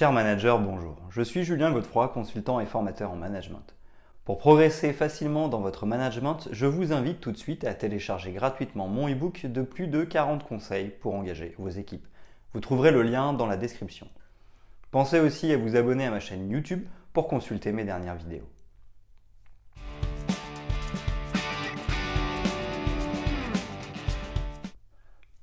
Cher manager, bonjour. Je suis Julien Godefroy, consultant et formateur en management. Pour progresser facilement dans votre management, je vous invite tout de suite à télécharger gratuitement mon e-book de plus de 40 conseils pour engager vos équipes. Vous trouverez le lien dans la description. Pensez aussi à vous abonner à ma chaîne YouTube pour consulter mes dernières vidéos.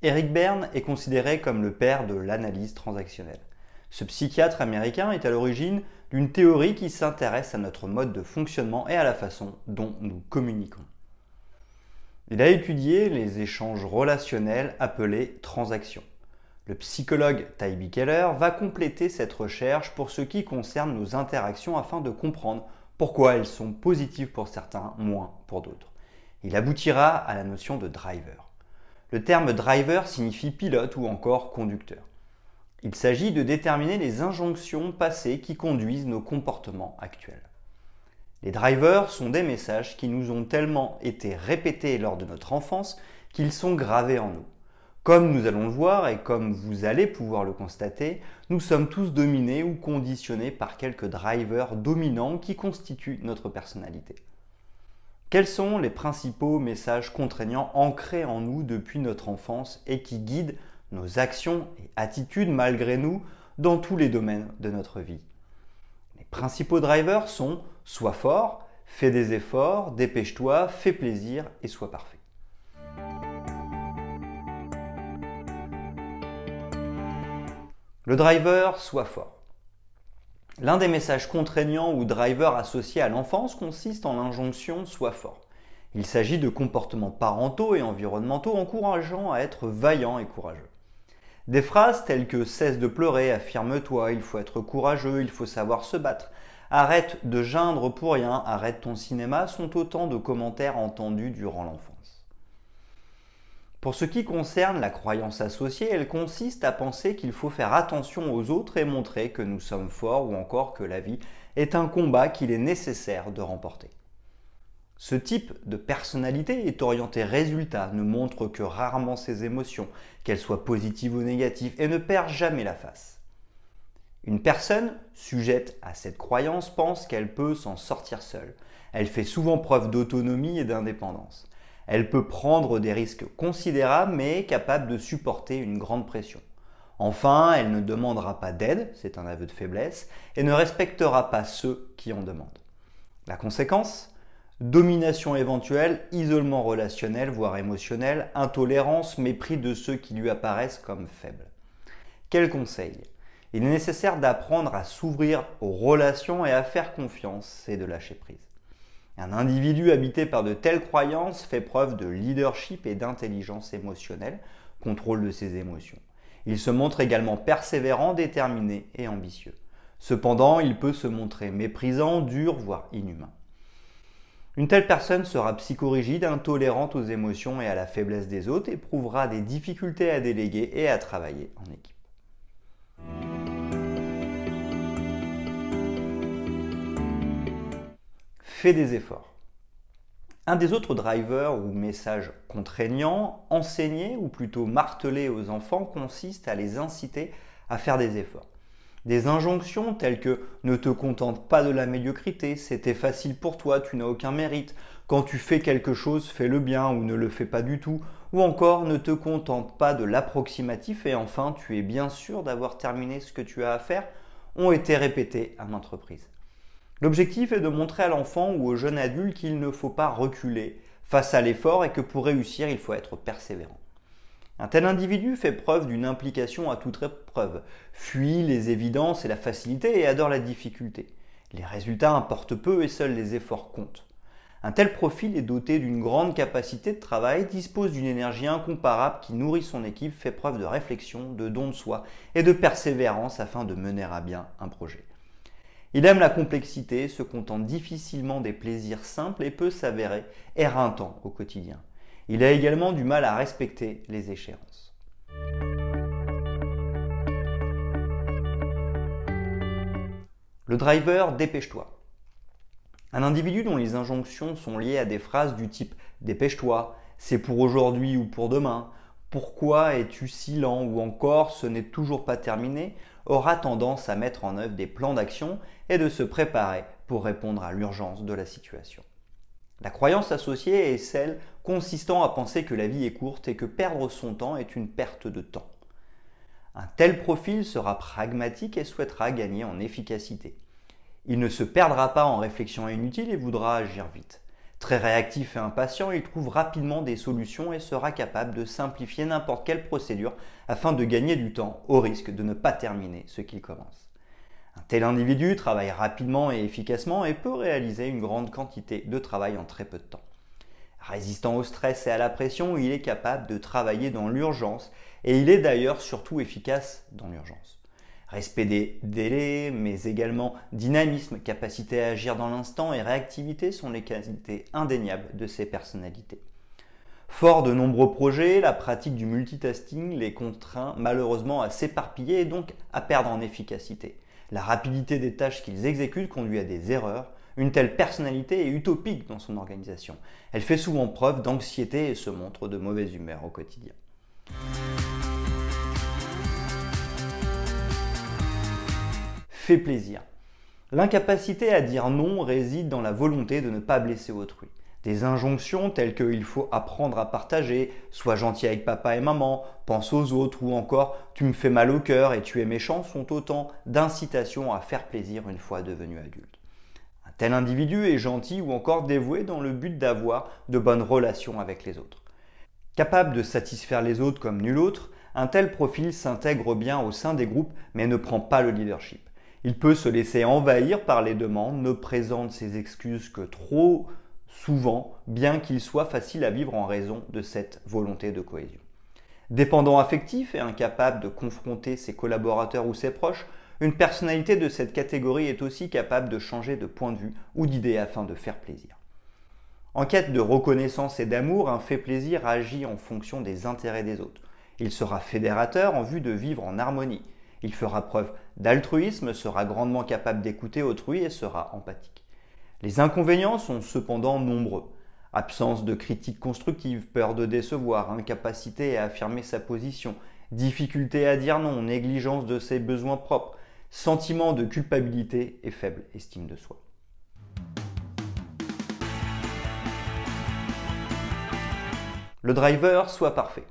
Eric Berne est considéré comme le père de l'analyse transactionnelle. Ce psychiatre américain est à l'origine d'une théorie qui s'intéresse à notre mode de fonctionnement et à la façon dont nous communiquons. Il a étudié les échanges relationnels appelés transactions. Le psychologue Tybee Keller va compléter cette recherche pour ce qui concerne nos interactions afin de comprendre pourquoi elles sont positives pour certains, moins pour d'autres. Il aboutira à la notion de driver. Le terme driver signifie pilote ou encore conducteur. Il s'agit de déterminer les injonctions passées qui conduisent nos comportements actuels. Les drivers sont des messages qui nous ont tellement été répétés lors de notre enfance qu'ils sont gravés en nous. Comme nous allons le voir et comme vous allez pouvoir le constater, nous sommes tous dominés ou conditionnés par quelques drivers dominants qui constituent notre personnalité. Quels sont les principaux messages contraignants ancrés en nous depuis notre enfance et qui guident nos actions et attitudes malgré nous dans tous les domaines de notre vie. Les principaux drivers sont sois fort, fais des efforts, dépêche-toi, fais plaisir et sois parfait. Le driver sois fort. L'un des messages contraignants ou drivers associés à l'enfance consiste en l'injonction sois fort. Il s'agit de comportements parentaux et environnementaux encourageant à être vaillant et courageux. Des phrases telles que cesse de pleurer, affirme-toi, il faut être courageux, il faut savoir se battre, arrête de geindre pour rien, arrête ton cinéma sont autant de commentaires entendus durant l'enfance. Pour ce qui concerne la croyance associée, elle consiste à penser qu'il faut faire attention aux autres et montrer que nous sommes forts ou encore que la vie est un combat qu'il est nécessaire de remporter. Ce type de personnalité est orienté résultat, ne montre que rarement ses émotions, qu'elles soient positives ou négatives, et ne perd jamais la face. Une personne sujette à cette croyance pense qu'elle peut s'en sortir seule. Elle fait souvent preuve d'autonomie et d'indépendance. Elle peut prendre des risques considérables mais est capable de supporter une grande pression. Enfin, elle ne demandera pas d'aide, c'est un aveu de faiblesse, et ne respectera pas ceux qui en demandent. La conséquence? Domination éventuelle, isolement relationnel, voire émotionnel, intolérance, mépris de ceux qui lui apparaissent comme faibles. Quel conseil? Il est nécessaire d'apprendre à s'ouvrir aux relations et à faire confiance et de lâcher prise. Un individu habité par de telles croyances fait preuve de leadership et d'intelligence émotionnelle, contrôle de ses émotions. Il se montre également persévérant, déterminé et ambitieux. Cependant, il peut se montrer méprisant, dur, voire inhumain. Une telle personne sera psychorigide, intolérante aux émotions et à la faiblesse des autres, éprouvera des difficultés à déléguer et à travailler en équipe. Fais des efforts. Un des autres drivers ou messages contraignants, enseigner ou plutôt marteler aux enfants consiste à les inciter à faire des efforts. Des injonctions telles que ne te contente pas de la médiocrité, c'était facile pour toi, tu n'as aucun mérite, quand tu fais quelque chose, fais-le bien ou ne le fais pas du tout, ou encore ne te contente pas de l'approximatif et enfin tu es bien sûr d'avoir terminé ce que tu as à faire, ont été répétés à l'entreprise. L'objectif est de montrer à l'enfant ou au jeune adulte qu'il ne faut pas reculer face à l'effort et que pour réussir, il faut être persévérant. Un tel individu fait preuve d'une implication à toute épreuve, fuit les évidences et la facilité et adore la difficulté. Les résultats importent peu et seuls les efforts comptent. Un tel profil est doté d'une grande capacité de travail, dispose d'une énergie incomparable qui nourrit son équipe, fait preuve de réflexion, de don de soi et de persévérance afin de mener à bien un projet. Il aime la complexité, se contente difficilement des plaisirs simples et peut s'avérer éreintant au quotidien. Il a également du mal à respecter les échéances. Le driver dépêche-toi. Un individu dont les injonctions sont liées à des phrases du type dépêche-toi, c'est pour aujourd'hui ou pour demain, pourquoi es-tu si lent? ou encore ce n'est toujours pas terminé aura tendance à mettre en œuvre des plans d'action et de se préparer pour répondre à l'urgence de la situation. La croyance associée est celle consistant à penser que la vie est courte et que perdre son temps est une perte de temps. Un tel profil sera pragmatique et souhaitera gagner en efficacité. Il ne se perdra pas en réflexions inutiles et voudra agir vite. Très réactif et impatient, il trouve rapidement des solutions et sera capable de simplifier n'importe quelle procédure afin de gagner du temps au risque de ne pas terminer ce qu'il commence. Un tel individu travaille rapidement et efficacement et peut réaliser une grande quantité de travail en très peu de temps. Résistant au stress et à la pression, il est capable de travailler dans l'urgence et il est d'ailleurs surtout efficace dans l'urgence. Respect des délais, mais également dynamisme, capacité à agir dans l'instant et réactivité sont les qualités indéniables de ces personnalités. Fort de nombreux projets, la pratique du multitasking les contraint malheureusement à s'éparpiller et donc à perdre en efficacité. La rapidité des tâches qu'ils exécutent conduit à des erreurs. Une telle personnalité est utopique dans son organisation. Elle fait souvent preuve d'anxiété et se montre de mauvaise humeur au quotidien. Fait plaisir. L'incapacité à dire non réside dans la volonté de ne pas blesser autrui. Des injonctions telles que il faut apprendre à partager, sois gentil avec papa et maman, pense aux autres ou encore tu me fais mal au cœur et tu es méchant sont autant d'incitations à faire plaisir une fois devenu adulte. Un tel individu est gentil ou encore dévoué dans le but d'avoir de bonnes relations avec les autres. Capable de satisfaire les autres comme nul autre, un tel profil s'intègre bien au sein des groupes mais ne prend pas le leadership. Il peut se laisser envahir par les demandes, ne présente ses excuses que trop souvent, bien qu'il soit facile à vivre en raison de cette volonté de cohésion. Dépendant affectif et incapable de confronter ses collaborateurs ou ses proches, une personnalité de cette catégorie est aussi capable de changer de point de vue ou d'idée afin de faire plaisir. En quête de reconnaissance et d'amour, un fait plaisir agit en fonction des intérêts des autres. Il sera fédérateur en vue de vivre en harmonie. Il fera preuve d'altruisme, sera grandement capable d'écouter autrui et sera empathique. Les inconvénients sont cependant nombreux. Absence de critique constructive, peur de décevoir, incapacité à affirmer sa position, difficulté à dire non, négligence de ses besoins propres, sentiment de culpabilité et faible estime de soi. Le driver soit parfait.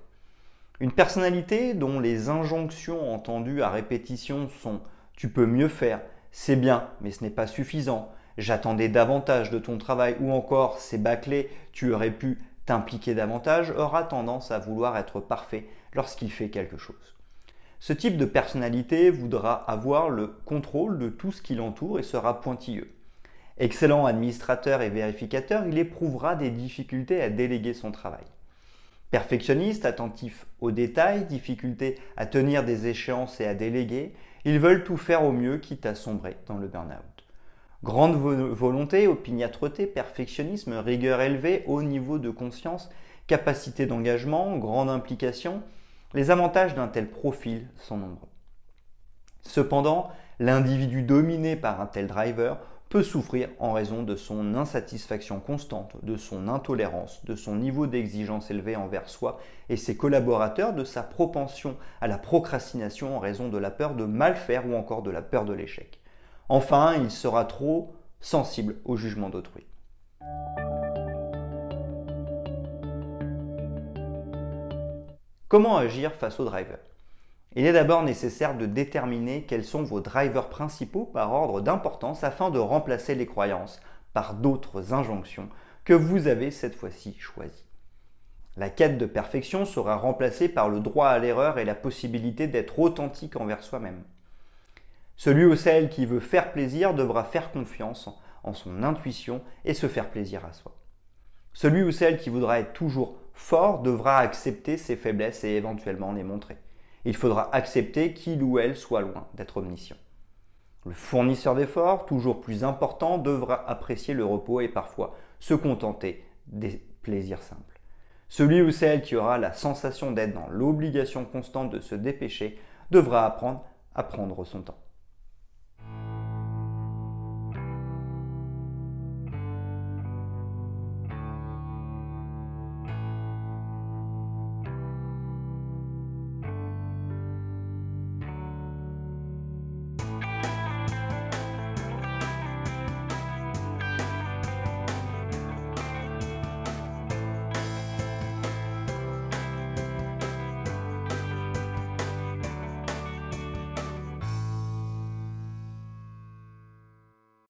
Une personnalité dont les injonctions entendues à répétition sont tu peux mieux faire, c'est bien, mais ce n'est pas suffisant, j'attendais davantage de ton travail ou encore c'est bâclé, tu aurais pu t'impliquer davantage, aura tendance à vouloir être parfait lorsqu'il fait quelque chose. Ce type de personnalité voudra avoir le contrôle de tout ce qui l'entoure et sera pointilleux. Excellent administrateur et vérificateur, il éprouvera des difficultés à déléguer son travail. Perfectionniste, attentif aux détails, difficulté à tenir des échéances et à déléguer, ils veulent tout faire au mieux quitte à sombrer dans le burn-out. Grande volonté, opiniâtreté, perfectionnisme, rigueur élevée, haut niveau de conscience, capacité d'engagement, grande implication, les avantages d'un tel profil sont nombreux. Cependant, l'individu dominé par un tel driver peut souffrir en raison de son insatisfaction constante, de son intolérance, de son niveau d'exigence élevé envers soi et ses collaborateurs, de sa propension à la procrastination en raison de la peur de mal faire ou encore de la peur de l'échec. Enfin, il sera trop sensible au jugement d'autrui. Comment agir face au driver Il est d'abord nécessaire de déterminer quels sont vos drivers principaux par ordre d'importance afin de remplacer les croyances par d'autres injonctions que vous avez cette fois-ci choisies. La quête de perfection sera remplacée par le droit à l'erreur et la possibilité d'être authentique envers soi-même. Celui ou celle qui veut faire plaisir devra faire confiance en son intuition et se faire plaisir à soi. Celui ou celle qui voudra être toujours fort devra accepter ses faiblesses et éventuellement les montrer. Il faudra accepter qu'il ou elle soit loin d'être omniscient. Le fournisseur d'efforts, toujours plus important, devra apprécier le repos et parfois se contenter des plaisirs simples. Celui ou celle qui aura la sensation d'être dans l'obligation constante de se dépêcher devra apprendre à prendre son temps.